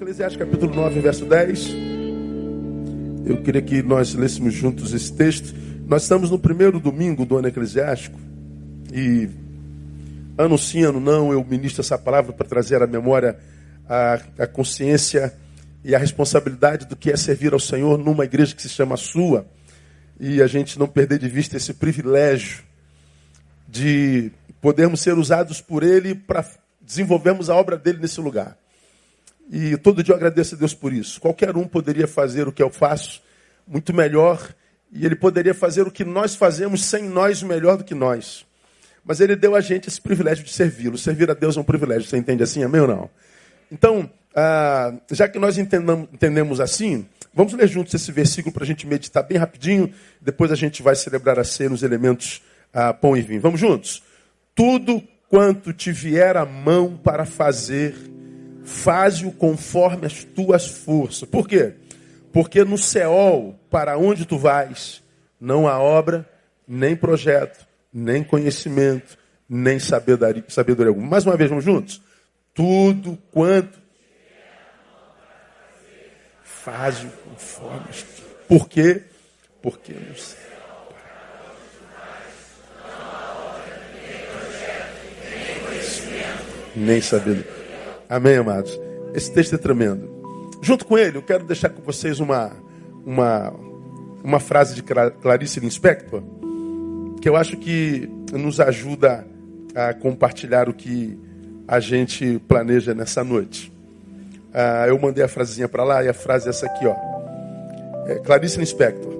Eclesiastes capítulo 9, verso 10. Eu queria que nós lêssemos juntos esse texto. Nós estamos no primeiro domingo do ano eclesiástico e ano sim, ano não, eu ministro essa palavra para trazer à memória a, a consciência e a responsabilidade do que é servir ao Senhor numa igreja que se chama sua e a gente não perder de vista esse privilégio de podermos ser usados por Ele para desenvolvermos a obra dele nesse lugar. E todo dia eu agradeço a Deus por isso. Qualquer um poderia fazer o que eu faço muito melhor, e ele poderia fazer o que nós fazemos sem nós melhor do que nós. Mas ele deu a gente esse privilégio de servi-lo. Servir a Deus é um privilégio. Você entende assim? Amém ou não? Então, ah, já que nós entendemos assim, vamos ler juntos esse versículo para a gente meditar bem rapidinho. Depois a gente vai celebrar a ceia nos elementos ah, pão e vinho. Vamos juntos? Tudo quanto te vier a mão para fazer, faze-o conforme as tuas forças. Por quê? Porque no céu, para onde tu vais, não há obra, nem projeto, nem conhecimento, nem sabedoria, sabedoria alguma. Mais uma vez, vamos juntos? Tudo quanto faz-o conforme. Por quê? Porque no céu. Nem sabedoria. Amém, amados? Esse texto é tremendo. Junto com ele, eu quero deixar com vocês uma, uma, uma frase de Clarice Lispector, que eu acho que nos ajuda a compartilhar o que a gente planeja nessa noite. Ah, eu mandei a frasezinha para lá e a frase é essa aqui, ó. É, Clarice Lispector.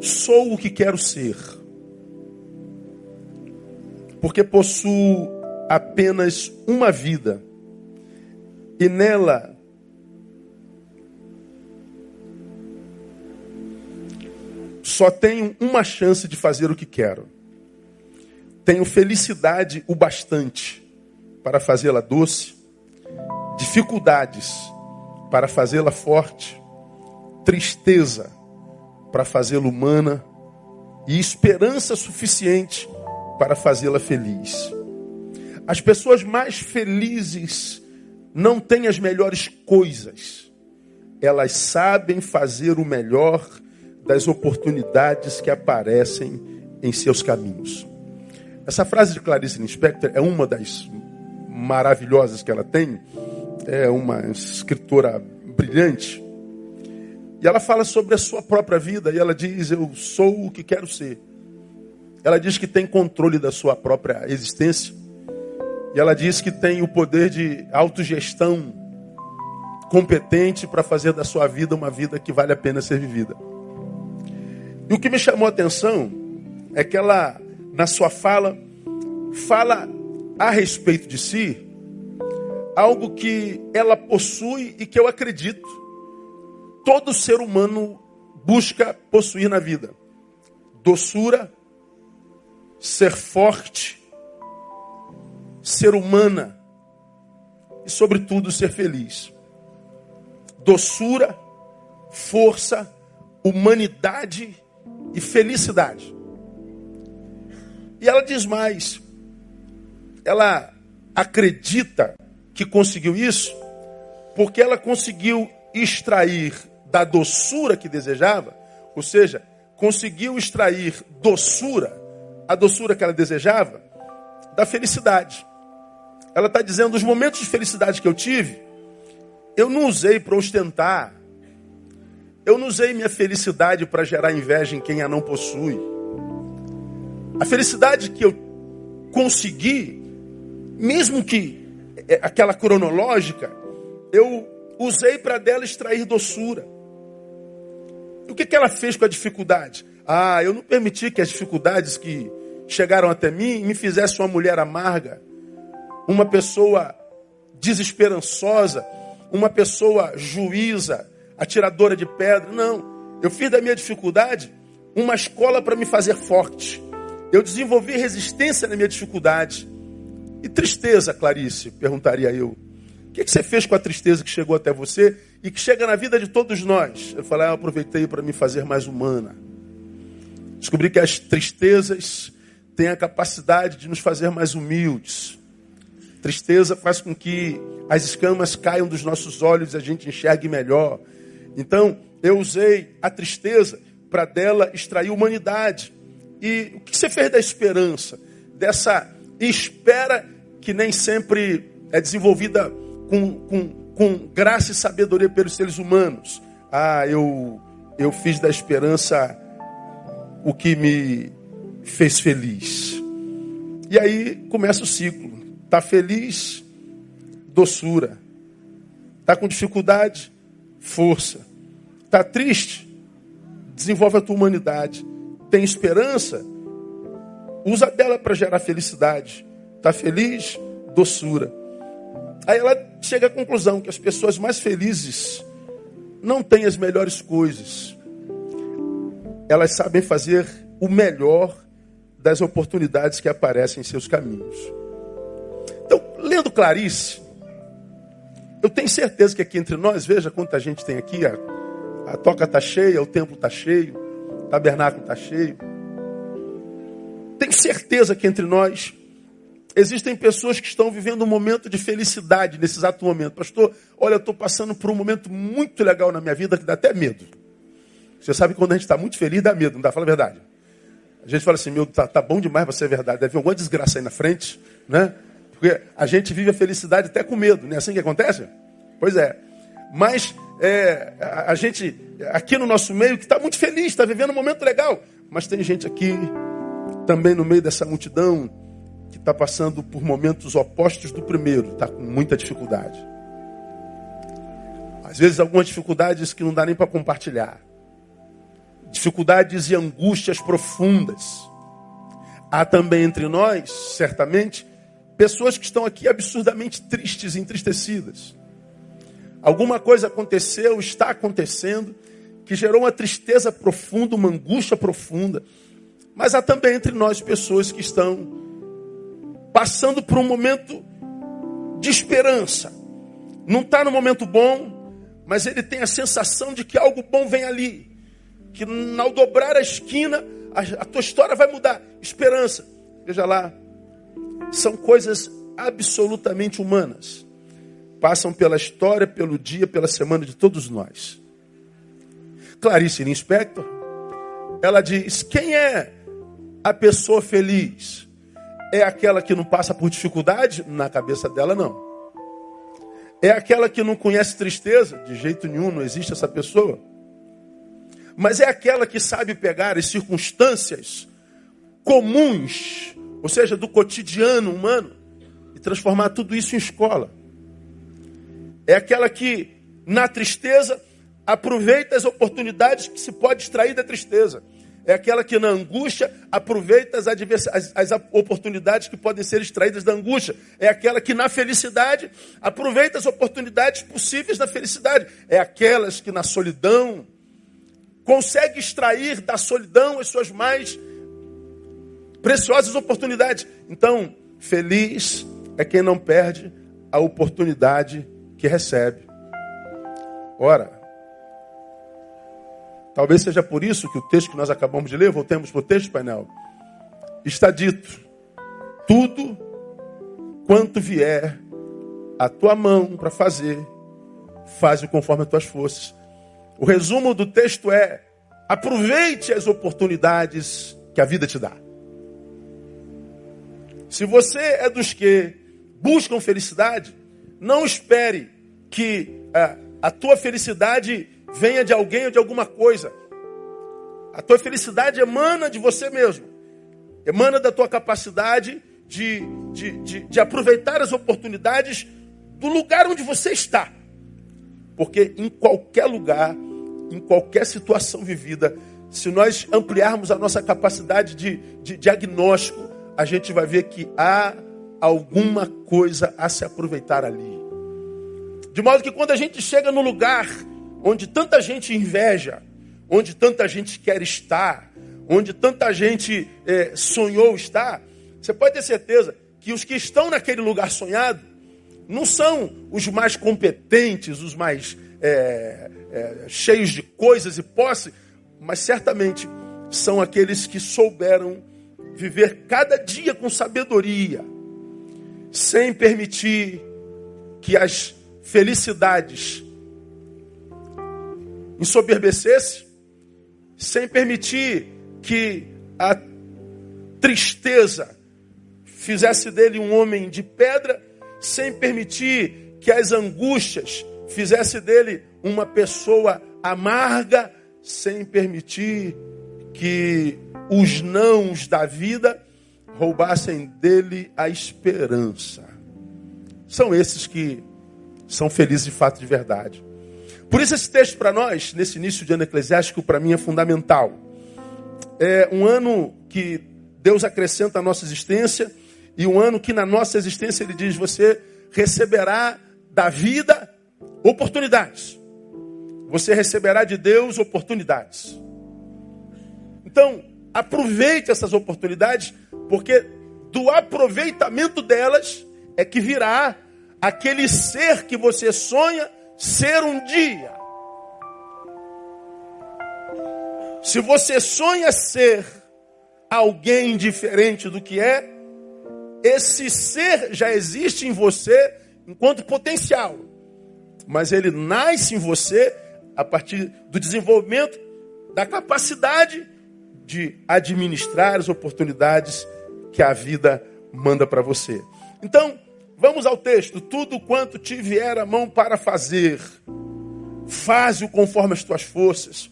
Sou o que quero ser, porque possuo apenas uma vida e nela só tenho uma chance de fazer o que quero. Tenho felicidade o bastante para fazê-la doce, dificuldades para fazê-la forte, tristeza para fazê-la humana e esperança suficiente para fazê-la feliz. As pessoas mais felizes não têm as melhores coisas. Elas sabem fazer o melhor das oportunidades que aparecem em seus caminhos. Essa frase de Clarice Lispector é uma das maravilhosas que ela tem. É uma escritora brilhante. E ela fala sobre a sua própria vida e ela diz: Eu sou o que quero ser. Ela diz que tem controle da sua própria existência e ela diz que tem o poder de autogestão competente para fazer da sua vida uma vida que vale a pena ser vivida. E o que me chamou a atenção é que ela, na sua fala, fala a respeito de si algo que ela possui e que eu acredito. Todo ser humano busca possuir na vida: doçura, ser forte, ser humana e, sobretudo, ser feliz. Doçura, força, humanidade e felicidade. E ela diz mais: ela acredita que conseguiu isso porque ela conseguiu extrair da doçura que desejava, ou seja, conseguiu extrair doçura, a doçura que ela desejava, da felicidade. Ela está dizendo: os momentos de felicidade que eu tive, eu não usei para ostentar. Eu não usei minha felicidade para gerar inveja em quem a não possui. A felicidade que eu consegui, mesmo que é, aquela cronológica, eu usei para dela extrair doçura. E o que, que ela fez com a dificuldade? Ah, eu não permiti que as dificuldades que chegaram até mim me fizessem uma mulher amarga uma pessoa desesperançosa, uma pessoa juíza, atiradora de pedra. Não. Eu fiz da minha dificuldade uma escola para me fazer forte. Eu desenvolvi resistência na minha dificuldade. E tristeza, Clarice? Perguntaria eu. O que, você fez com a tristeza que chegou até você e que chega na vida de todos nós? Eu falei, ah, eu aproveitei para me fazer mais humana. Descobri que as tristezas têm a capacidade de nos fazer mais humildes tristeza faz com que as escamas caiam dos nossos olhos e a gente enxergue melhor. Então, eu usei a tristeza para dela extrair humanidade. E o que você fez da esperança? Dessa espera que nem sempre é desenvolvida com, com, com graça e sabedoria pelos seres humanos. Ah, eu, eu fiz da esperança o que me fez feliz. E aí começa o ciclo. Está feliz, doçura. Está com dificuldade, força. Está triste, desenvolve a tua humanidade. Tem esperança, usa dela para gerar felicidade. Está feliz, doçura. Aí ela chega à conclusão que as pessoas mais felizes não têm as melhores coisas. Elas sabem fazer o melhor das oportunidades que aparecem em seus caminhos. Então, lendo Clarice, eu tenho certeza que aqui entre nós, veja quanta gente tem aqui, a, a toca está cheia, o templo está cheio, o tabernáculo está cheio. Tenho certeza que entre nós existem pessoas que estão vivendo um momento de felicidade nesse exato momento. Pastor, olha, eu estou passando por um momento muito legal na minha vida que dá até medo. Você sabe que quando a gente está muito feliz, dá medo, não dá? Fala a verdade. A gente fala assim, meu, tá, tá bom demais para ser verdade. Deve vir alguma desgraça aí na frente, né? Porque a gente vive a felicidade até com medo, não é assim que acontece? Pois é. Mas é, a, a, gente, aqui no nosso meio, que está muito feliz, está vivendo um momento legal. Mas tem gente aqui, também no meio dessa multidão, que está passando por momentos opostos do primeiro, está com muita dificuldade. Às vezes, algumas dificuldades que não dá nem para compartilhar. Dificuldades e angústias profundas. Há também entre nós, certamente, Pessoas que estão aqui absurdamente tristes entristecidas. Alguma coisa aconteceu, está acontecendo, que gerou uma tristeza profunda, uma angústia profunda. Mas há também entre nós pessoas que estão passando por um momento de esperança. Não está no momento bom, mas ele tem a sensação de que algo bom vem ali. Que ao dobrar a esquina, a, a tua história vai mudar. Esperança. Veja lá, são coisas absolutamente humanas. Passam pela história, pelo dia, pela semana de todos nós. Clarice Linspector, ela diz: quem é a pessoa feliz? É aquela que não passa por dificuldade? Na cabeça dela, não. É aquela que não conhece tristeza? De jeito nenhum, não existe essa pessoa. Mas é aquela que sabe pegar as circunstâncias comuns ou seja, do cotidiano humano, e transformar tudo isso em escola. É aquela que, na tristeza, aproveita as oportunidades que se pode extrair da tristeza. É aquela que, na angústia, aproveita as, as, as oportunidades que podem ser extraídas da angústia. É aquela que, na felicidade, aproveita as oportunidades possíveis da felicidade. É aquelas que, na solidão, consegue extrair da solidão as suas mais preciosas oportunidades. Então, feliz é quem não perde a oportunidade que recebe. Ora, talvez seja por isso que o texto que nós acabamos de ler, voltemos para o texto, painel, está dito: tudo quanto vier a tua mão para fazer, faz-o conforme as tuas forças. O resumo do texto é: aproveite as oportunidades que a vida te dá. Se você é dos que buscam felicidade, não espere que a, é, a tua felicidade venha de alguém ou de alguma coisa. A tua felicidade emana de você mesmo, emana da tua capacidade de, de, de, de aproveitar as oportunidades do lugar onde você está. Porque em qualquer lugar, em qualquer situação vivida, se nós ampliarmos a nossa capacidade de, de diagnóstico, a gente vai ver que há alguma coisa a se aproveitar ali. De modo que quando a gente chega no lugar onde tanta gente inveja, onde tanta gente quer estar, onde tanta gente é, sonhou estar, você pode ter certeza que os que estão naquele lugar sonhado não são os mais competentes, os mais é, é, cheios de coisas e posse, mas certamente são aqueles que souberam viver cada dia com sabedoria, sem permitir que as felicidades ensoberbecesse, sem permitir que a tristeza fizesse dele um homem de pedra, sem permitir que as angústias fizesse dele uma pessoa amarga, sem permitir que os nãos da vida roubassem dele a esperança. São esses que são felizes de fato de verdade. Por isso esse texto para nós, nesse início de ano eclesiástico, para mim é fundamental. É um ano que Deus acrescenta a nossa existência e um ano que na nossa existência ele diz: você receberá da vida oportunidades. Você receberá de Deus oportunidades. Então, aproveite essas oportunidades, porque do aproveitamento delas é que virá aquele ser que você sonha ser um dia. Se você sonha ser alguém diferente do que é, esse ser já existe em você enquanto potencial. Mas ele nasce em você a partir do desenvolvimento da capacidade de administrar as oportunidades que a vida manda para você. Então, Vamos ao texto. Tudo quanto te vier a mão para fazer, faze-o conforme as tuas forças.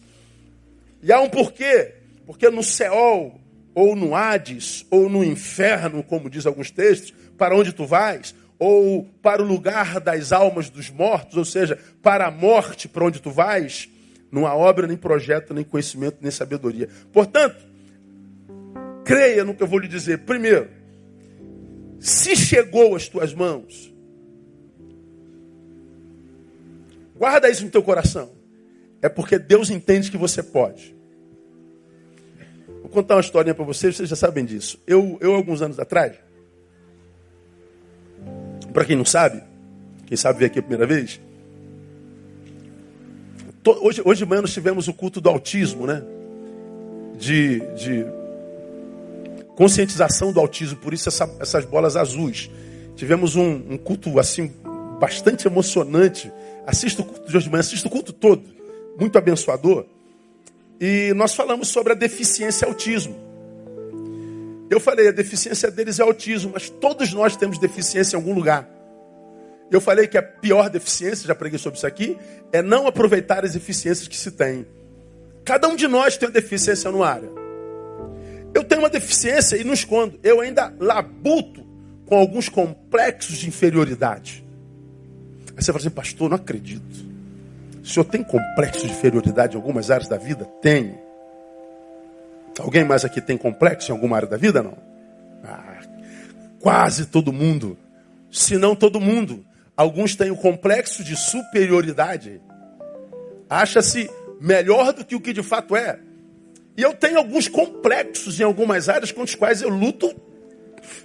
E há um porquê. Porque no Seol, ou no Hades, ou no inferno, como diz alguns textos, para onde tu vais, ou para o lugar das almas dos mortos, ou seja, para a morte, para onde tu vais, não há obra, nem projeto, nem conhecimento, nem sabedoria. Portanto, creia no que eu vou lhe dizer. Primeiro, se chegou às tuas mãos, guarda isso no teu coração. É porque Deus entende que você pode. Vou contar uma historinha para vocês, vocês já sabem disso. Eu, eu alguns anos atrás, para quem não sabe, quem sabe ver aqui a primeira vez, hoje, hoje de manhã nós tivemos o culto do autismo, né? De, de conscientização do autismo, por isso essa, essas bolas azuis. Tivemos um, um, culto assim bastante emocionante. Assista o culto de hoje de manhã, assista o culto todo, muito abençoador. E nós falamos sobre a deficiência autismo. Eu falei, a deficiência deles é autismo, mas todos nós temos deficiência em algum lugar. Eu falei que a pior deficiência, já preguei sobre isso aqui, é não aproveitar as eficiências que se tem. Cada um de nós tem uma deficiência no área. Eu tenho uma deficiência e não escondo. Eu ainda labuto com alguns complexos de inferioridade. Aí você fala assim, pastor, não acredito. O senhor tem complexo de inferioridade em algumas áreas da vida? Tenho. Alguém mais aqui tem complexo em alguma área da vida? Não. Ah, quase todo mundo. Se não todo mundo. Alguns têm o complexo de superioridade. Acha-se melhor do que o que de fato é. E eu tenho alguns complexos em algumas áreas com os quais eu luto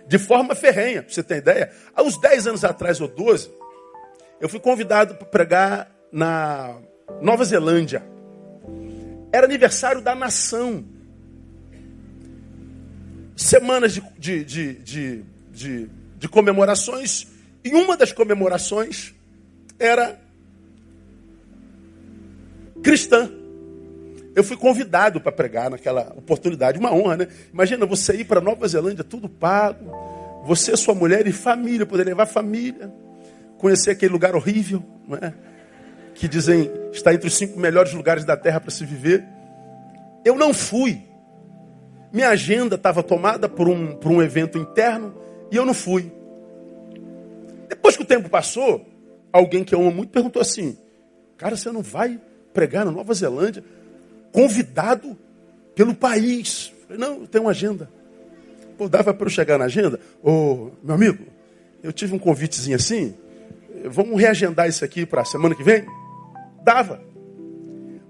de forma ferrenha. Você tem ideia? Há uns 10 anos atrás, ou 12, eu fui convidado para pregar na Nova Zelândia. Era aniversário da nação. Semanas de, de, de, de comemorações. E uma das comemorações era cristã. Eu fui convidado para pregar naquela oportunidade, uma honra, né? Imagina você ir para Nova Zelândia, tudo pago. Você, sua mulher e família, poder levar família. Conhecer aquele lugar horrível, não é? Que dizem está entre os cinco melhores lugares da terra para se viver. Eu não fui. Minha agenda estava tomada por um, por um evento interno e eu não fui. Depois que o tempo passou, alguém que eu amo muito perguntou assim: Cara, você não vai pregar na Nova Zelândia? convidado pelo país. Falei, não, tem uma agenda. Pô, dava para eu chegar na agenda? Ô, meu amigo, eu tive um convitezinho assim, vamos reagendar isso aqui para a semana que vem? Dava.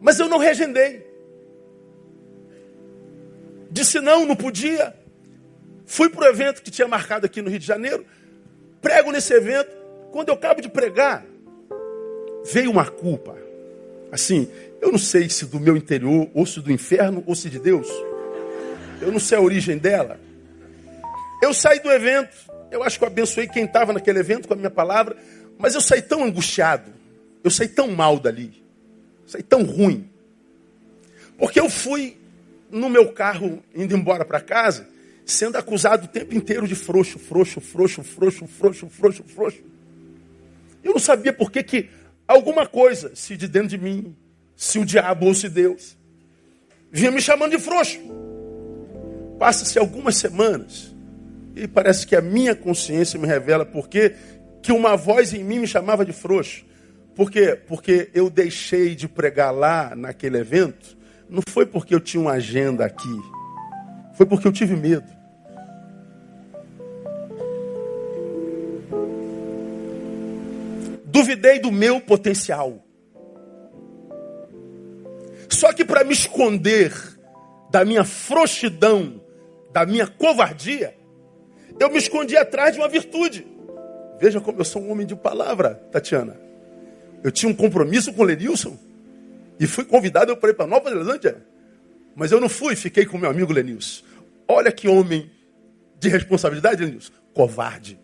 Mas eu não reagendei. Disse não, não podia. Fui para o evento que tinha marcado aqui no Rio de Janeiro, prego nesse evento. Quando eu acabo de pregar, veio uma culpa. Assim, eu não sei se do meu interior, ou se do inferno, ou se de Deus. Eu não sei a origem dela. Eu saí do evento, Eu acho que eu abençoei quem estava naquele evento com a minha palavra, mas eu saí tão angustiado, eu saí tão mal dali, saí tão ruim. Porque eu fui no meu carro indo embora para casa, sendo acusado o tempo inteiro de frouxo, frouxo, frouxo, frouxo, frouxo, frouxo, frouxo. Eu não sabia por que, que alguma coisa, se de dentro de mim, se o diabo ou se Deus, vinha me chamando de frouxo. Passa-se algumas semanas e parece que a minha consciência me revela porque que uma voz em mim me chamava de frouxo. Por quê? Porque eu deixei de pregar lá naquele evento, não foi porque eu tinha uma agenda aqui, foi porque eu tive medo. Duvidei do meu potencial. Só que para me esconder da minha frouxidão, da minha covardia, eu me escondi atrás de uma virtude. Veja como eu sou um homem de palavra, Tatiana. Eu tinha um compromisso com o Lenilson e fui convidado para ir para Nova Zelândia. Mas eu não fui, fiquei com meu amigo Lenilson. Olha que homem de responsabilidade, Lenilson. Covarde.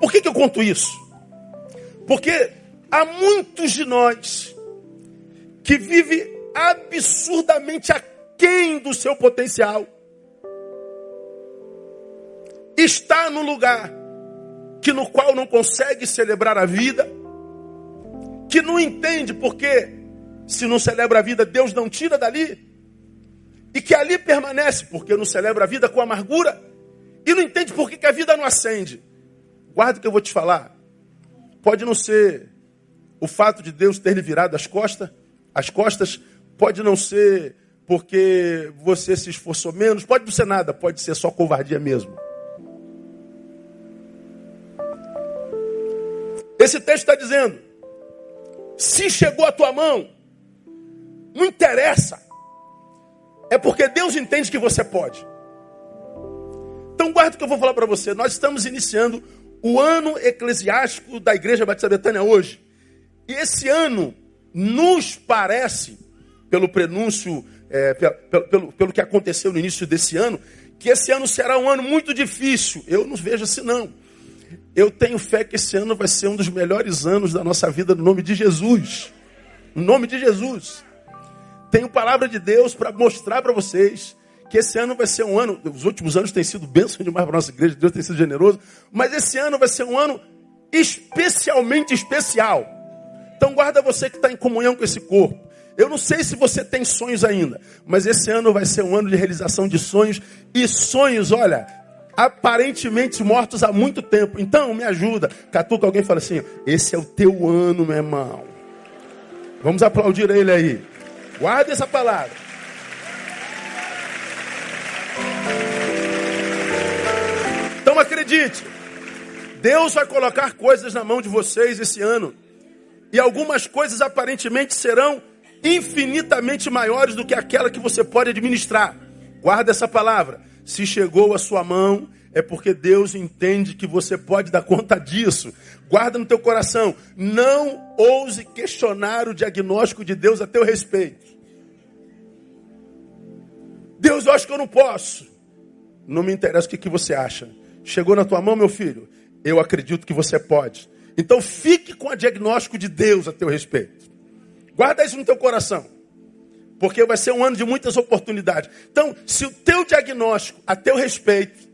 Por que, que eu conto isso? Porque há muitos de nós que vivem absurdamente aquém do seu potencial. Está no lugar que no qual não consegue celebrar a vida, que não entende porque se não celebra a vida, Deus não tira dali, e que ali permanece porque não celebra a vida com amargura, e não entende por que a vida não acende. Guarda o que eu vou te falar. Pode não ser o fato de Deus ter lhe virado as costas, as costas, pode não ser porque você se esforçou menos, pode não ser nada, pode ser só covardia mesmo. Esse texto está dizendo: se chegou à tua mão, não interessa, é porque Deus entende que você pode. Então guarda o que eu vou falar para você. Nós estamos iniciando o ano eclesiástico da Igreja Batista Betânia hoje. E esse ano nos parece, pelo prenúncio, é, pelo, pelo, pelo que aconteceu no início desse ano, que esse ano será um ano muito difícil. Eu não vejo assim, não. Eu tenho fé que esse ano vai ser um dos melhores anos da nossa vida, no nome de Jesus. No nome de Jesus. Tenho palavra de Deus para mostrar para vocês que esse ano vai ser um ano, os últimos anos têm sido bênção demais para nossa igreja, Deus tem sido generoso, mas esse ano vai ser um ano especialmente especial. Então guarda você que está em comunhão com esse corpo. Eu não sei se você tem sonhos ainda, mas esse ano vai ser um ano de realização de sonhos e sonhos, olha, aparentemente mortos há muito tempo. Então me ajuda. Catuca alguém fala assim: esse é o teu ano, meu irmão. Vamos aplaudir ele aí. Guarda essa palavra. Então acredite, Deus vai colocar coisas na mão de vocês esse ano. E algumas coisas aparentemente serão infinitamente maiores do que aquela que você pode administrar. Guarda essa palavra. Se chegou à sua mão, é porque Deus entende que você pode dar conta disso. Guarda no teu coração. Não ouse questionar o diagnóstico de Deus a teu respeito. Deus, eu acho que eu não posso. Não me interessa o que, que você acha. Chegou na tua mão, meu filho? Eu acredito que você pode. Então fique com o diagnóstico de Deus a teu respeito. Guarda isso no teu coração. Porque vai ser um ano de muitas oportunidades. Então, se o teu diagnóstico a teu respeito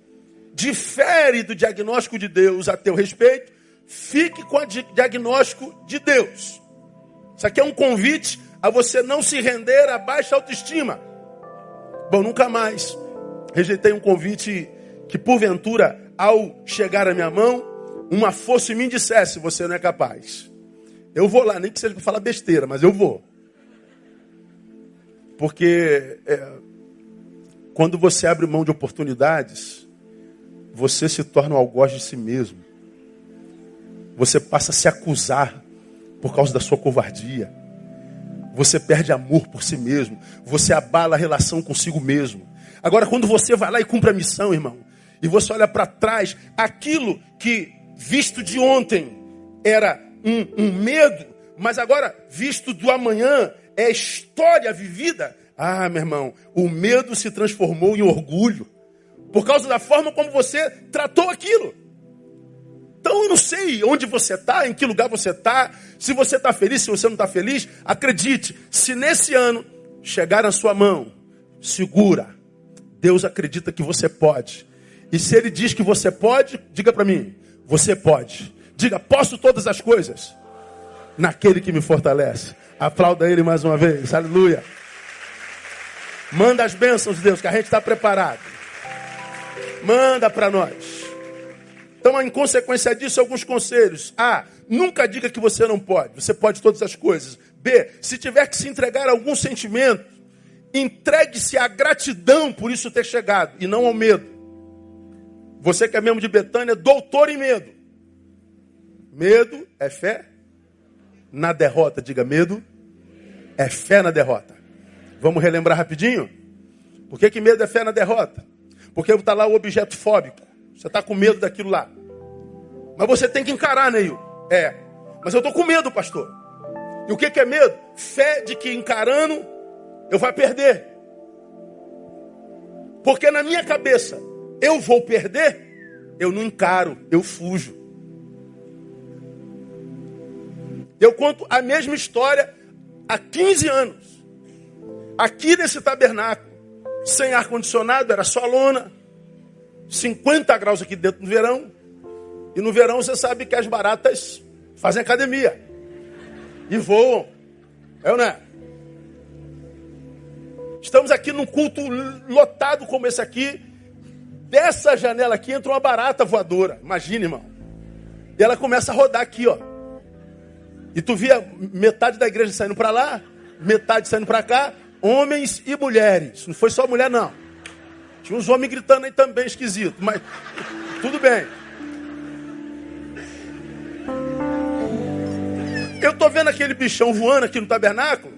difere do diagnóstico de Deus a teu respeito, fique com o diagnóstico de Deus. Isso aqui é um convite a você não se render a baixa autoestima. Bom, nunca mais rejeitei um convite que porventura, ao chegar à minha mão, uma força em mim dissesse: Você não é capaz. Eu vou lá, nem que seja para falar besteira, mas eu vou. Porque é, quando você abre mão de oportunidades, você se torna um algoz de si mesmo. Você passa a se acusar por causa da sua covardia. Você perde amor por si mesmo. Você abala a relação consigo mesmo. Agora, quando você vai lá e cumpre a missão, irmão, e você olha para trás, aquilo que visto de ontem era um, um medo, mas agora visto do amanhã é história vivida. Ah, meu irmão, o medo se transformou em orgulho. Por causa da forma como você tratou aquilo. Então eu não sei onde você está, em que lugar você está, se você está feliz, se você não está feliz. Acredite, se nesse ano chegar na sua mão, segura. Deus acredita que você pode. E se Ele diz que você pode, diga para mim, você pode. Diga, posso todas as coisas naquele que me fortalece. Aplauda Ele mais uma vez, aleluia. Manda as bênçãos, Deus, que a gente está preparado. Manda para nós. Então, em consequência disso, alguns conselhos. A. Nunca diga que você não pode. Você pode todas as coisas. B. Se tiver que se entregar a algum sentimento, entregue-se à gratidão por isso ter chegado e não ao medo. Você que é membro de Betânia, doutor em medo. Medo é fé na derrota. Diga medo é fé na derrota. Vamos relembrar rapidinho? Por que, que medo é fé na derrota? Porque está lá o objeto fóbico. Você está com medo daquilo lá. Mas você tem que encarar, Neil. É. Mas eu estou com medo, pastor. E o que, que é medo? Fé de que encarando eu vou perder. Porque na minha cabeça eu vou perder, eu não encaro, eu fujo. Eu conto a mesma história há 15 anos. Aqui nesse tabernáculo, sem ar-condicionado, era só lona. 50 graus aqui dentro no verão. E no verão você sabe que as baratas fazem academia. E voam. É ou não é? Estamos aqui num culto lotado como esse aqui. Dessa janela aqui entra uma barata voadora. Imagine, irmão. E ela começa a rodar aqui, ó. E tu via metade da igreja saindo para lá, metade saindo para cá, homens e mulheres. Não foi só mulher, não. Tinha uns homens gritando aí também, esquisito. Mas tudo bem. Eu tô vendo aquele bichão voando aqui no tabernáculo.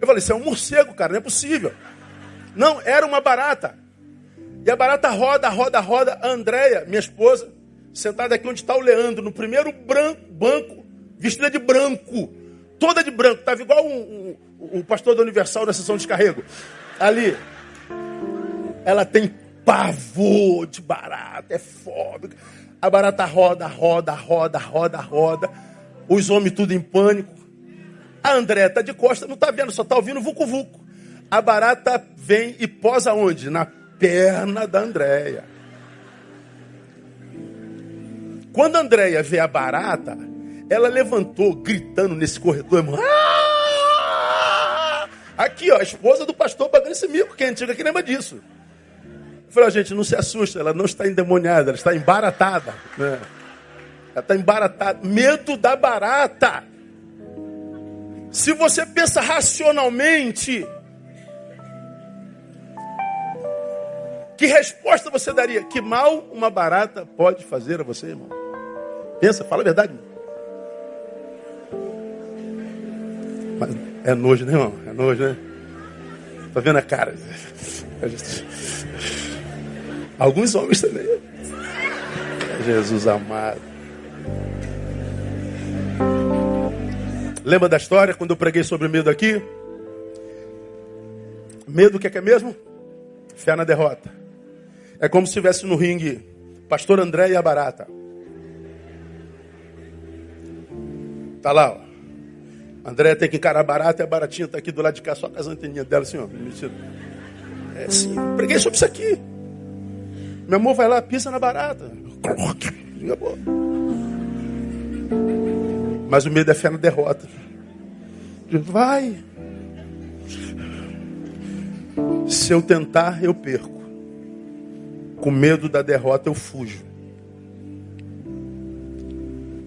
Eu falei, isso é um morcego, cara, não é possível. Não, era uma barata. E a barata roda, roda, roda. A Andréia, minha esposa, sentada aqui onde está o Leandro, no primeiro branco, banco vestida de branco, toda de branco, estava igual um, um, pastor da Universal na sessão de descarrego. Ali. Ela tem pavor de barata, é fóbica. A barata roda, roda, roda, roda, roda. Os homens tudo em pânico. A André está de costa, não está vendo, só está ouvindo vucu-vucu. A barata vem e posa onde? Na perna da Andréia. Quando a Andréia vê a barata, ela levantou gritando nesse corredor, irmão. Ah! Aqui, ó, a esposa do pastor pagando esse mico, que é antiga que lembra disso. Falei, gente, não se assusta, ela não está endemoniada, ela está embaratada. Né? Ela está embaratada. Medo da barata. Se você pensa racionalmente, que resposta você daria? Que mal uma barata pode fazer a você, irmão? Pensa, fala a verdade. Irmão. É nojo, né, irmão? É nojo, né? Tá vendo a cara? Alguns homens também. Jesus amado. Lembra da história quando eu preguei sobre medo aqui? Medo o que é, que é mesmo? Fé na derrota. É como se estivesse no ringue Pastor André e a barata. Tá lá, ó. André tem que encarar barata e a baratinha está aqui do lado de cá, só com as anteninhas dela assim, ó. É assim, preguei sobre isso aqui. Meu amor vai lá, pisa na barata. Mas o medo é fé na derrota. Vai. Se eu tentar, eu perco. Com medo da derrota, eu fujo.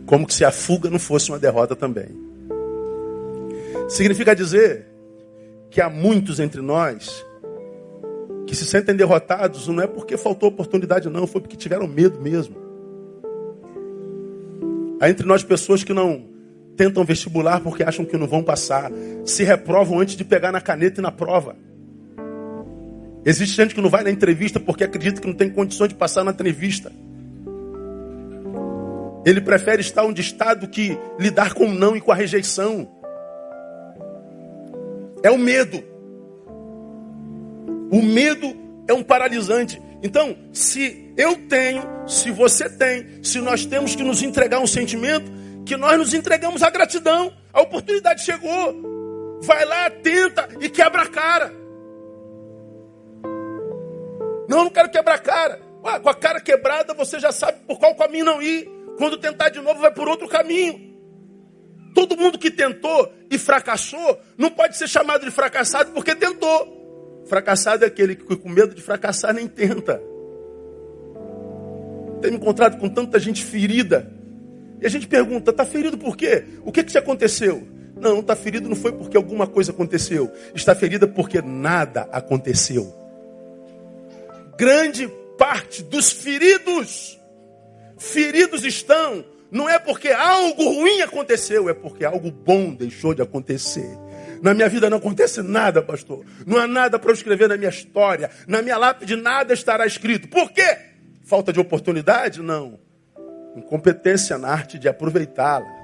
Como que se a fuga não fosse uma derrota também. Significa dizer que há muitos entre nós que se sentem derrotados, não é porque faltou oportunidade, não, foi porque tiveram medo mesmo. Há entre nós pessoas que não tentam vestibular porque acham que não vão passar, se reprovam antes de pegar na caneta e na prova. Existe gente que não vai na entrevista porque acredita que não tem condições de passar na entrevista. Ele prefere estar onde está do que lidar com o não e com a rejeição. É o medo. O medo é um paralisante. Então, se eu tenho, se você tem, se nós temos que nos entregar um sentimento, que nós nos entregamos à gratidão. A oportunidade chegou. Vai lá, tenta e quebra a cara. Não, não quero quebrar a cara. Ué, com a cara quebrada, você já sabe por qual caminho não ir. Quando tentar de novo, vai por outro caminho. Todo mundo que tentou e fracassou não pode ser chamado de fracassado porque tentou. Fracassado é aquele que com medo de fracassar nem tenta. Tenho encontrado com tanta gente ferida. E a gente pergunta, está ferido por quê? O que, que te aconteceu? Não, não está ferido não foi porque alguma coisa aconteceu. Está ferida porque nada aconteceu. Grande parte dos feridos, feridos estão não é porque algo ruim aconteceu, é porque algo bom deixou de acontecer. Na minha vida não acontece nada, pastor. Não há nada para eu escrever na minha história. Na minha lápide nada estará escrito. Por quê? Falta de oportunidade? Não. Incompetência na arte de aproveitá-la.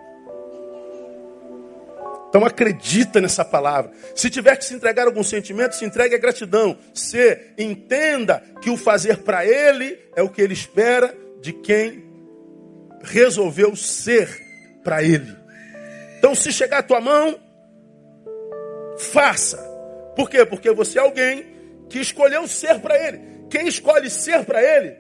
Então acredita nessa palavra. Se tiver que se entregar algum sentimento, se entregue a gratidão. Se entenda que o fazer para ele é o que ele espera de quem resolveu ser para Ele. Então, se chegar a tua mão, faça. Por quê? Porque você é alguém que escolheu ser para Ele. Quem escolhe ser para Ele,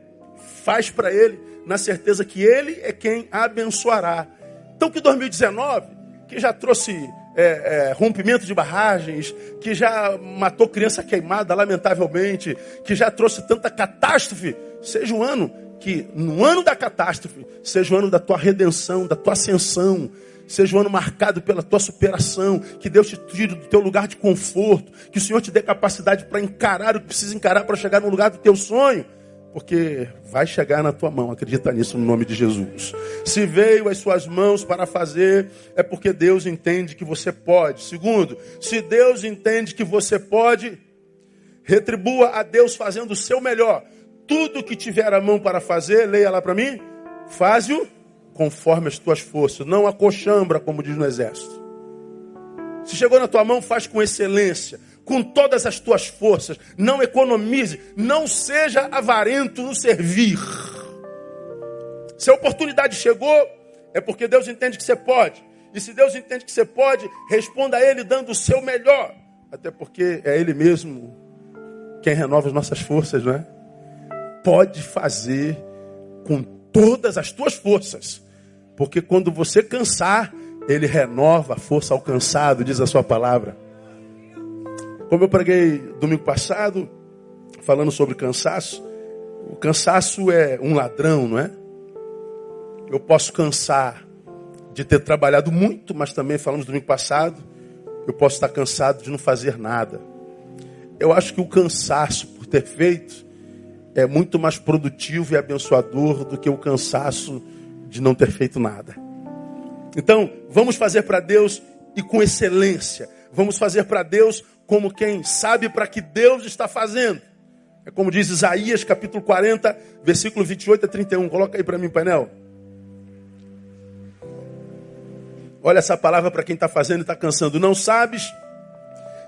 faz para Ele, na certeza que Ele é quem abençoará. Então, que 2019, que já trouxe é, é, rompimento de barragens, que já matou criança queimada, lamentavelmente, que já trouxe tanta catástrofe, seja um ano que no ano da catástrofe seja o ano da tua redenção, da tua ascensão, seja um ano marcado pela tua superação, que Deus te tire do teu lugar de conforto, que o Senhor te dê capacidade para encarar o que precisa encarar para chegar no lugar do teu sonho, porque vai chegar na tua mão, acredita nisso no nome de Jesus. Se veio às suas mãos para fazer, é porque Deus entende que você pode. Segundo, se Deus entende que você pode, retribua a Deus fazendo o seu melhor tudo que tiver a mão para fazer, leia lá para mim, faz-o conforme as tuas forças, não a coxambra, como diz no exército. Se chegou na tua mão, faz com excelência, com todas as tuas forças, não economize, não seja avarento no servir. Se a oportunidade chegou, é porque Deus entende que você pode. E se Deus entende que você pode, responda a Ele dando o seu melhor. Até porque é Ele mesmo quem renova as nossas forças, não é? pode fazer com todas as tuas forças. Porque quando você cansar, ele renova a força alcançada, diz a sua palavra. Como eu preguei domingo passado, falando sobre cansaço, o cansaço é um ladrão, não é? Eu posso cansar de ter trabalhado muito, mas também falamos domingo passado, eu posso estar cansado de não fazer nada. Eu acho que o cansaço por ter feito é muito mais produtivo e abençoador do que o cansaço de não ter feito nada. Então, vamos fazer para Deus e com excelência. Vamos fazer para Deus como quem sabe para que Deus está fazendo. É como diz Isaías capítulo 40, versículo 28 a 31. Coloca aí para mim, painel. Olha essa palavra para quem está fazendo e está cansando. Não sabes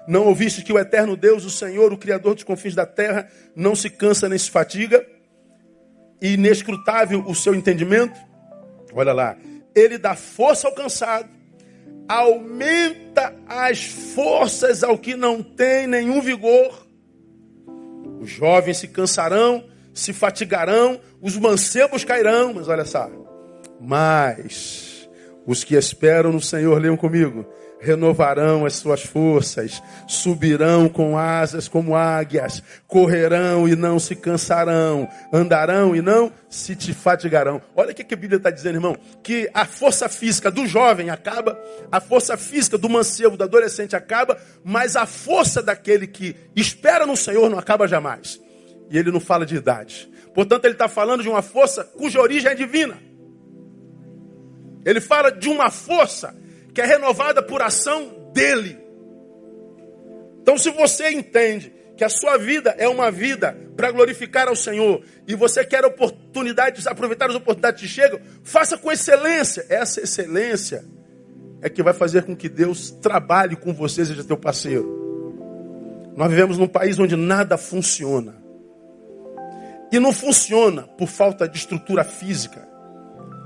não ouviste que o eterno Deus, o Senhor, o Criador dos confins da terra, não se cansa nem se fatiga? E inescrutável o seu entendimento? Olha lá. Ele dá força ao cansado, aumenta as forças ao que não tem nenhum vigor. Os jovens se cansarão, se fatigarão, os mancebos cairão. Mas olha só. Mas os que esperam no Senhor, leiam comigo renovarão as suas forças, subirão com asas como águias, correrão e não se cansarão, andarão e não se te fatigarão. Olha o que a Bíblia está dizendo, irmão: que a força física do jovem acaba, a força física do mancebo, do adolescente acaba, mas a força daquele que espera no Senhor não acaba jamais. E ele não fala de idade. Portanto, ele está falando de uma força cuja origem é divina. Ele fala de uma força que é renovada por ação dele. Então, se você entende que a sua vida é uma vida para glorificar ao Senhor e você quer oportunidades, aproveitar as oportunidades que chegam, faça com excelência. Essa excelência é que vai fazer com que Deus trabalhe com você, seja teu parceiro. Nós vivemos num país onde nada funciona. E não funciona por falta de estrutura física.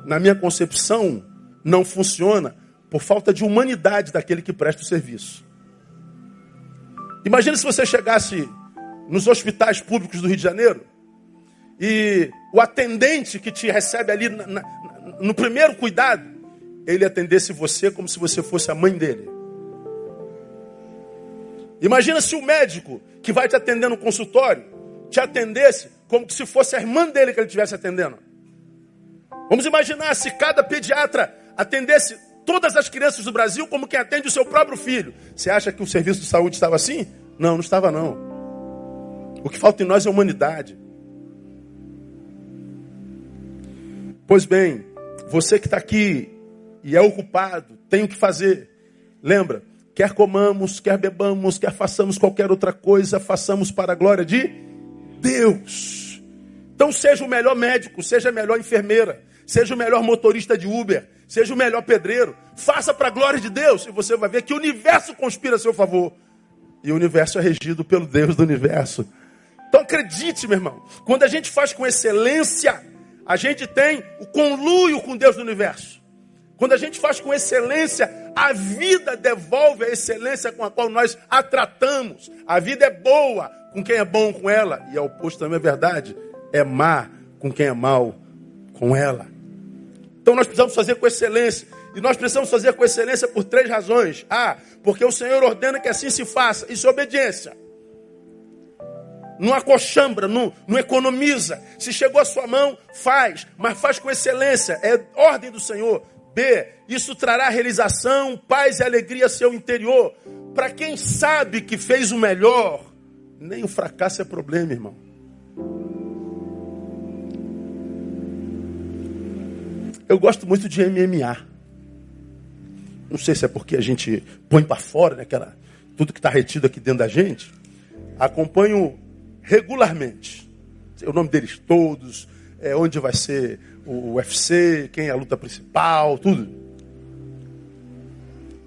Na minha concepção, não funciona por falta de humanidade daquele que presta o serviço. Imagina se você chegasse nos hospitais públicos do Rio de Janeiro e o atendente que te recebe ali na, na, no primeiro cuidado, ele atendesse você como se você fosse a mãe dele. Imagina se o médico que vai te atender no consultório te atendesse como se fosse a irmã dele que ele estivesse atendendo. Vamos imaginar se cada pediatra atendesse todas as crianças do Brasil como quem atende o seu próprio filho. Você acha que o serviço de saúde estava assim? Não, não estava não. O que falta em nós é humanidade. Pois bem, você que está aqui e é ocupado, tem o que fazer. Lembra, quer comamos, quer bebamos, quer façamos qualquer outra coisa, façamos para a glória de Deus. Então seja o melhor médico, seja a melhor enfermeira, seja o melhor motorista de Uber, seja o melhor pedreiro. Faça para a glória de Deus e você vai ver que o universo conspira a seu favor. E o universo é regido pelo Deus do universo. Então acredite, meu irmão, quando a gente faz com excelência, a gente tem o conluio com Deus do universo. Quando a gente faz com excelência, a vida devolve a excelência com a qual nós a tratamos. A vida é boa com quem é bom com ela, e é oposto também é verdade. É má com quem é mal com ela. Então nós precisamos fazer com excelência. E nós precisamos fazer com excelência por três razões. Ah, porque o Senhor ordena que assim se faça. Isso é obediência. Não acochambra, não, não economiza. Se chegou a sua mão, faz, mas faz com excelência. É ordem do Senhor. B. Isso trará realização, paz e alegria ao seu interior. Para quem sabe que fez o melhor, nem o fracasso é problema, irmão. Eu gosto muito de MMA. Não sei se é porque a gente põe para fora né, aquela, tudo que está retido aqui dentro da gente. Acompanho regularmente. O nome deles todos, é, onde vai ser o UFC, quem é a luta principal, tudo.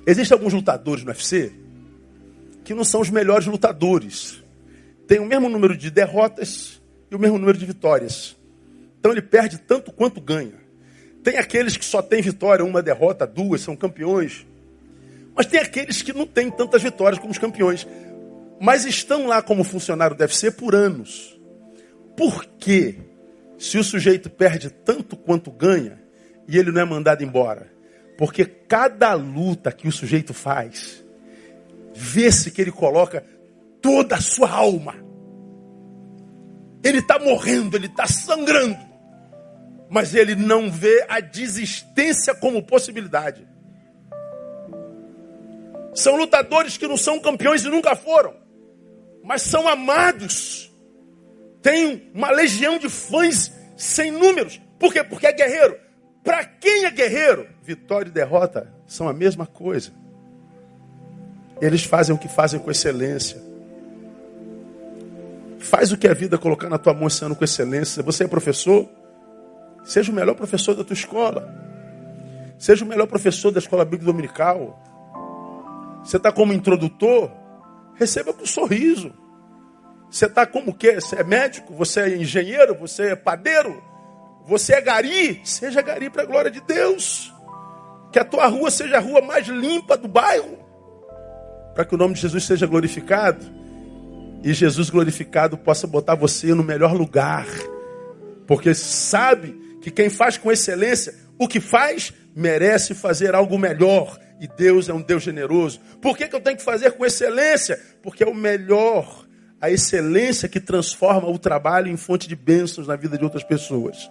Existem alguns lutadores no UFC que não são os melhores lutadores. Tem o mesmo número de derrotas e o mesmo número de vitórias. Então ele perde tanto quanto ganha. Tem aqueles que só têm vitória, uma derrota, duas, são campeões. Mas tem aqueles que não têm tantas vitórias como os campeões. Mas estão lá como funcionário do UFC por anos. Por quê? se o sujeito perde tanto quanto ganha e ele não é mandado embora? Porque cada luta que o sujeito faz, vê-se que ele coloca toda a sua alma. Ele está morrendo, ele está sangrando, mas ele não vê a desistência como possibilidade. São lutadores que não são campeões e nunca foram, mas são amados tem uma legião de fãs sem números. Por quê? Porque é guerreiro. Para quem é guerreiro, vitória e derrota são a mesma coisa. Eles fazem o que fazem com excelência. Faz o que a vida colocar na tua mão esse ano com excelência. Você é professor? Seja o melhor professor da tua escola. Seja o melhor professor da escola bíblica dominical. Você está como introdutor? Receba com um sorriso. Você está como o quê? Você é médico? Você é engenheiro? Você é padeiro? Você é gari? Seja gari para a glória de Deus. Que a tua rua seja a rua mais limpa do bairro. Para que o nome de Jesus seja glorificado. E Jesus glorificado possa botar você no melhor lugar. Porque sabe que quem faz com excelência o que faz merece fazer algo melhor. E Deus é um Deus generoso. Por que, que eu tenho que fazer com excelência? Porque é o melhor a excelência que transforma o trabalho em fonte de bênçãos na vida de outras pessoas.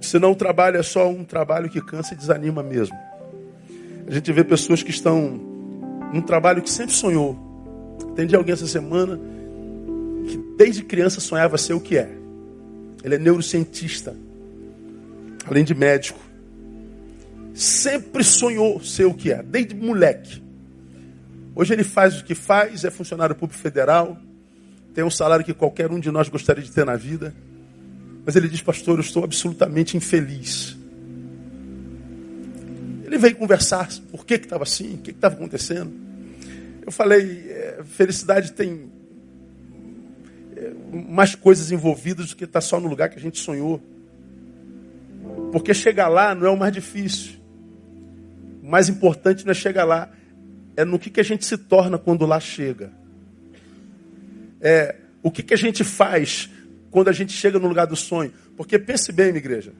Senão o trabalho é só um trabalho que cansa e desanima mesmo. A gente vê pessoas que estão num trabalho que sempre sonhou. Atendi alguém essa semana que desde criança sonhava ser o que é. Ele é neurocientista, além de médico. Sempre sonhou ser o que é, desde moleque. Hoje ele faz o que faz, é funcionário público federal, tem um salário que qualquer um de nós gostaria de ter na vida. Mas ele diz, pastor, eu estou absolutamente infeliz. Ele veio conversar por que estava assim, o que estava acontecendo. Eu falei, é, felicidade tem. É, mais coisas envolvidas do que estar só no lugar que a gente sonhou. Porque chegar lá não é o mais difícil. O mais importante não é chegar lá, é no que, que a gente se torna quando lá chega. É o que, que a gente faz quando a gente chega no lugar do sonho. Porque pense bem, minha igreja.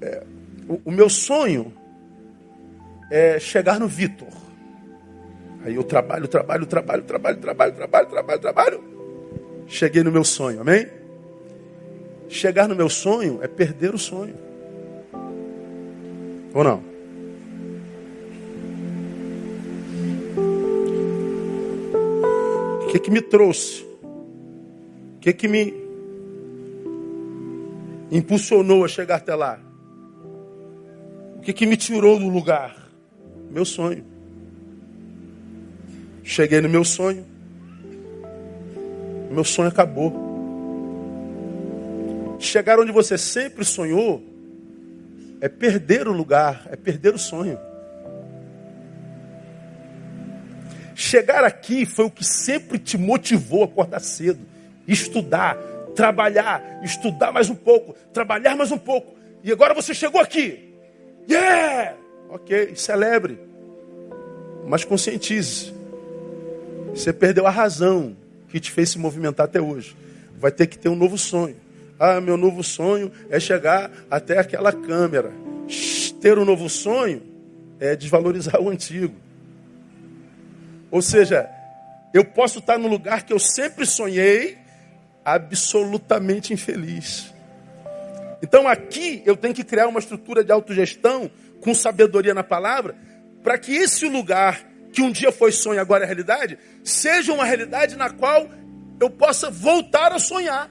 É, o, o meu sonho é chegar no Vitor. Aí eu trabalho, trabalho, trabalho, trabalho, trabalho, trabalho, trabalho, trabalho. Cheguei no meu sonho, amém? Chegar no meu sonho é perder o sonho. Ou não? O que, que me trouxe? O que, que me impulsionou a chegar até lá? O que, que me tirou do lugar? Meu sonho. Cheguei no meu sonho. Meu sonho acabou. Chegar onde você sempre sonhou é perder o lugar, é perder o sonho. Chegar aqui foi o que sempre te motivou a acordar cedo, estudar, trabalhar, estudar mais um pouco, trabalhar mais um pouco. E agora você chegou aqui. Yeah! Ok, celebre. Mas conscientize. Você perdeu a razão que te fez se movimentar até hoje. Vai ter que ter um novo sonho. Ah, meu novo sonho é chegar até aquela câmera. Ter um novo sonho é desvalorizar o antigo. Ou seja, eu posso estar no lugar que eu sempre sonhei, absolutamente infeliz. Então aqui eu tenho que criar uma estrutura de autogestão com sabedoria na palavra, para que esse lugar que um dia foi sonho, agora é realidade, seja uma realidade na qual eu possa voltar a sonhar.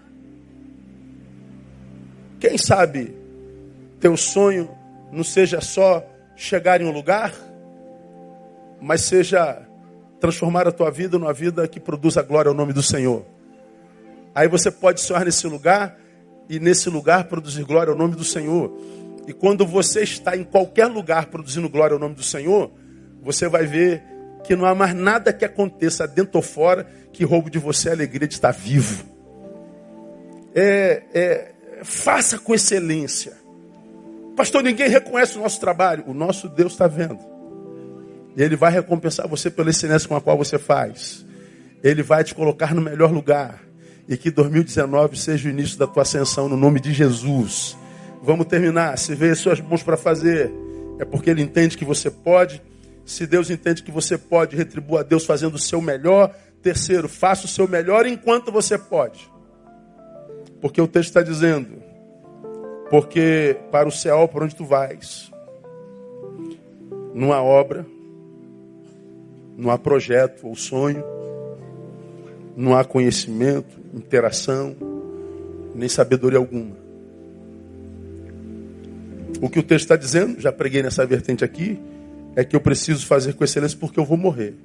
Quem sabe teu sonho não seja só chegar em um lugar, mas seja transformar a tua vida numa vida que produza glória ao nome do Senhor. Aí você pode sonhar nesse lugar e nesse lugar produzir glória ao nome do Senhor. E quando você está em qualquer lugar produzindo glória ao nome do Senhor, você vai ver que não há mais nada que aconteça dentro ou fora que roube de você a alegria de estar vivo. É, é, faça com excelência. Pastor, ninguém reconhece o nosso trabalho. O nosso Deus está vendo. E Ele vai recompensar você pela excelência com a qual você faz. Ele vai te colocar no melhor lugar. E que 2019 seja o início da tua ascensão no nome de Jesus. Vamos terminar. Se vê suas mãos para fazer, é porque Ele entende que você pode. Se Deus entende que você pode, retribua a Deus fazendo o seu melhor. Terceiro, faça o seu melhor enquanto você pode. Porque o texto está dizendo: porque para o céu, por onde tu vais, não há obra, não há projeto ou sonho, não há conhecimento, interação, nem sabedoria alguma. O que o texto está dizendo, já preguei nessa vertente aqui, é que eu preciso fazer com excelência porque eu vou morrer.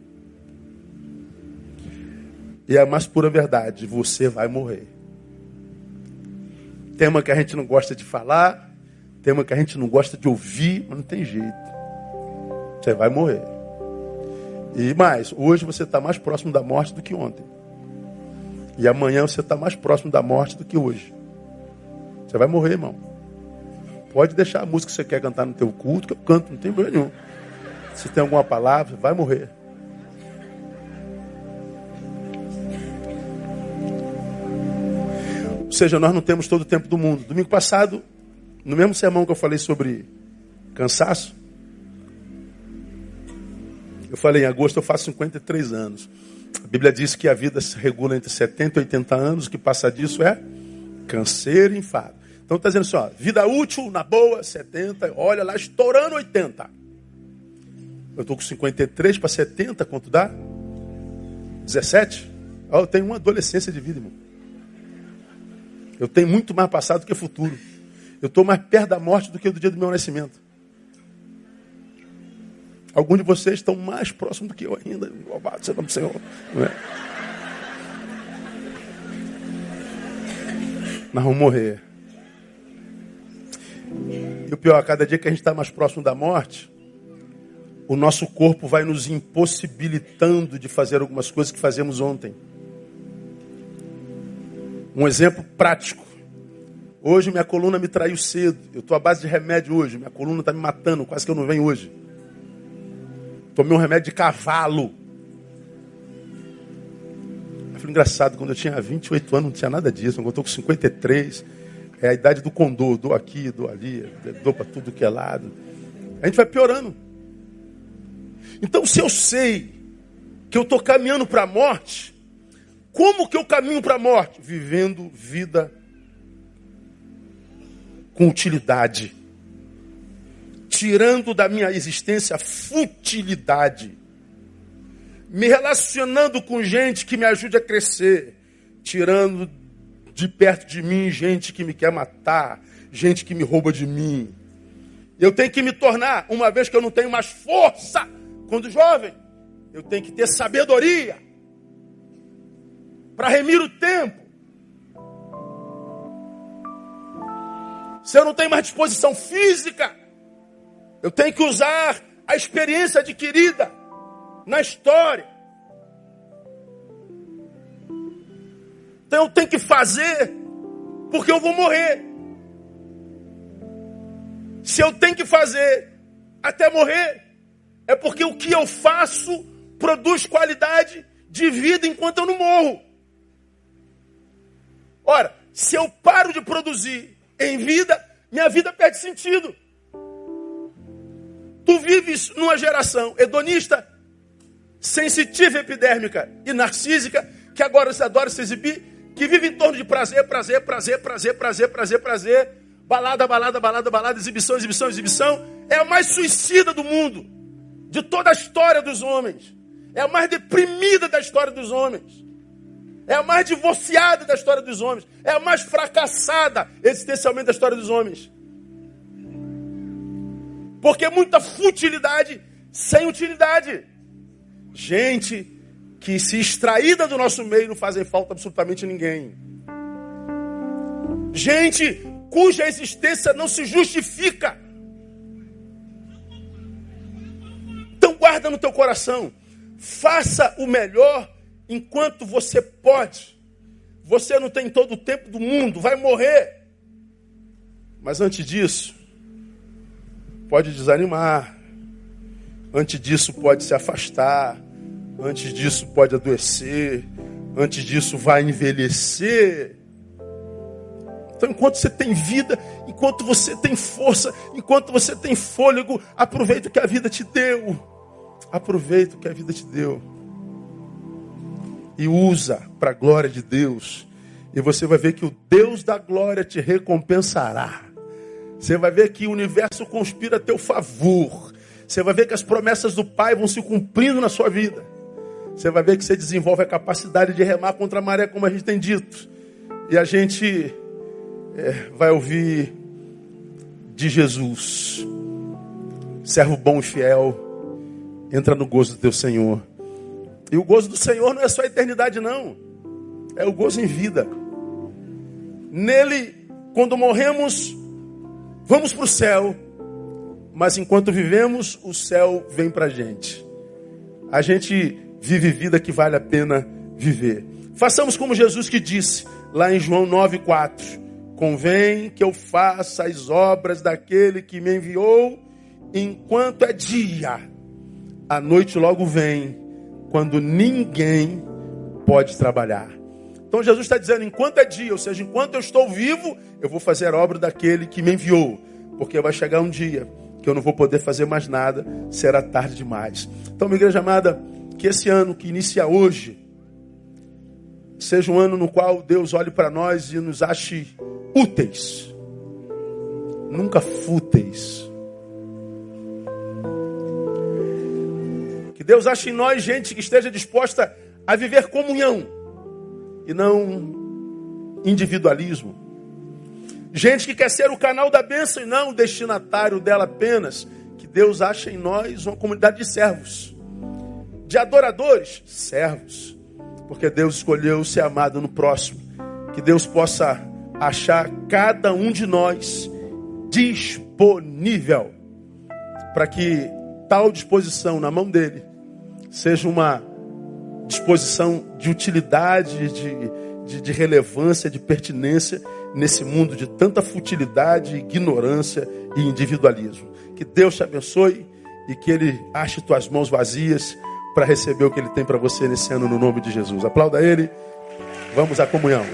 E é a mais pura verdade, você vai morrer. Tema que a gente não gosta de falar, tema que a gente não gosta de ouvir, mas não tem jeito. Você vai morrer. E mais, hoje você está mais próximo da morte do que ontem. E amanhã você está mais próximo da morte do que hoje. Você vai morrer, irmão. Pode deixar a música que você quer cantar no teu culto, que eu canto, não tem problema nenhum. Se tem alguma palavra, vai morrer. Seja, nós não temos todo o tempo do mundo. Domingo passado, no mesmo sermão que eu falei sobre cansaço, eu falei, em agosto eu faço 53 anos. A Bíblia diz que a vida se regula entre 70 e 80 anos, o que passa disso é canseiro e enfado. Então está dizendo assim, ó, vida útil, na boa, 70, olha lá, estourando 80. Eu estou com 53 para 70, quanto dá? 17? eu tenho uma adolescência de vida, irmão. Eu tenho muito mais passado do que futuro. Eu estou mais perto da morte do que do dia do meu nascimento. Alguns de vocês estão mais próximos do que eu ainda. Louvado seja o Senhor. Não é? Nós vamos morrer. E o pior, a cada dia que a gente está mais próximo da morte, o nosso corpo vai nos impossibilitando de fazer algumas coisas que fazemos ontem. Um exemplo prático. Hoje minha coluna me traiu cedo. Eu estou à base de remédio hoje. Minha coluna está me matando, quase que eu não venho hoje. Tomei um remédio de cavalo. Foi engraçado, quando eu tinha 28 anos não tinha nada disso. Eu estou com 53, é a idade do condor. Dou aqui, dou ali, dou para tudo que é lado. A gente vai piorando. Então, se eu sei que eu estou caminhando para a morte, como que eu caminho para a morte? Vivendo vida com utilidade. Tirando da minha existência futilidade. Me relacionando com gente que me ajude a crescer. Tirando de perto de mim gente que me quer matar. Gente que me rouba de mim. Eu tenho que me tornar, uma vez que eu não tenho mais força quando jovem, eu tenho que ter sabedoria para remir o tempo. Se eu não tenho mais disposição física, eu tenho que usar a experiência adquirida na história. Então eu tenho que fazer, porque eu vou morrer. Se eu tenho que fazer até morrer, é porque o que eu faço produz qualidade de vida enquanto eu não morro. Ora, se eu paro de produzir em vida, minha vida perde sentido. Tu vives numa geração hedonista, sensitiva epidérmica e narcísica, que agora se adora se exibir, que vive em torno de prazer, prazer, prazer, prazer, prazer, prazer, prazer, balada, balada, balada, balada, exibição, exibição, exibição. É a mais suicida do mundo, de toda a história dos homens. É a mais deprimida da história dos homens. É a mais divorciada da história dos homens. É a mais fracassada existencialmente da história dos homens. Porque é muita futilidade sem utilidade. Gente que se extraída do nosso meio não fazem falta absolutamente ninguém. Gente cuja existência não se justifica. Então guarda no teu coração. Faça o melhor enquanto você pode. Você não tem todo o tempo do mundo, vai morrer. Mas antes disso, pode desanimar. Antes disso, pode se afastar. Antes disso, pode adoecer. Antes disso, vai envelhecer. Então, enquanto você tem vida, enquanto você tem força, enquanto você tem fôlego, aproveita o que a vida te deu. Aproveita o que a vida te deu e usa para a glória de Deus. E você vai ver que o Deus da glória te recompensará. Você vai ver que o universo conspira a teu favor. Você vai ver que as promessas do Pai vão se cumprindo na sua vida. Você vai ver que você desenvolve a capacidade de remar contra a maré, como a gente tem dito. E a gente é, vai ouvir de Jesus: servo bom e fiel, entra no gozo do teu Senhor. E o gozo do Senhor não é só a eternidade, não. É o gozo em vida. Nele, quando morremos, vamos para o céu. Mas enquanto vivemos, o céu vem para a gente. A gente vive vida que vale a pena viver. Façamos como Jesus que disse, lá em João 9,4: Convém que eu faça as obras daquele que me enviou enquanto é dia. A noite logo vem quando ninguém pode trabalhar. Então Jesus está dizendo: enquanto é dia, ou seja, enquanto eu estou vivo, eu vou fazer a obra daquele que me enviou, porque vai chegar um dia que eu não vou poder fazer mais nada, será tarde demais. Então, minha igreja amada, que esse ano que inicia hoje, seja um ano no qual Deus olhe para nós e nos ache úteis, nunca fúteis. Deus acha em nós gente que esteja disposta a viver comunhão e não individualismo. Gente que quer ser o canal da bênção e não o destinatário dela apenas. Que Deus acha em nós uma comunidade de servos, de adoradores, servos, porque Deus escolheu ser amado no próximo. Que Deus possa achar cada um de nós disponível para que tal disposição na mão dele seja uma disposição de utilidade, de, de, de relevância, de pertinência nesse mundo de tanta futilidade, ignorância e individualismo. Que Deus te abençoe e que Ele ache tuas mãos vazias para receber o que Ele tem para você nesse ano no nome de Jesus. Aplauda Ele. Vamos à comunhão.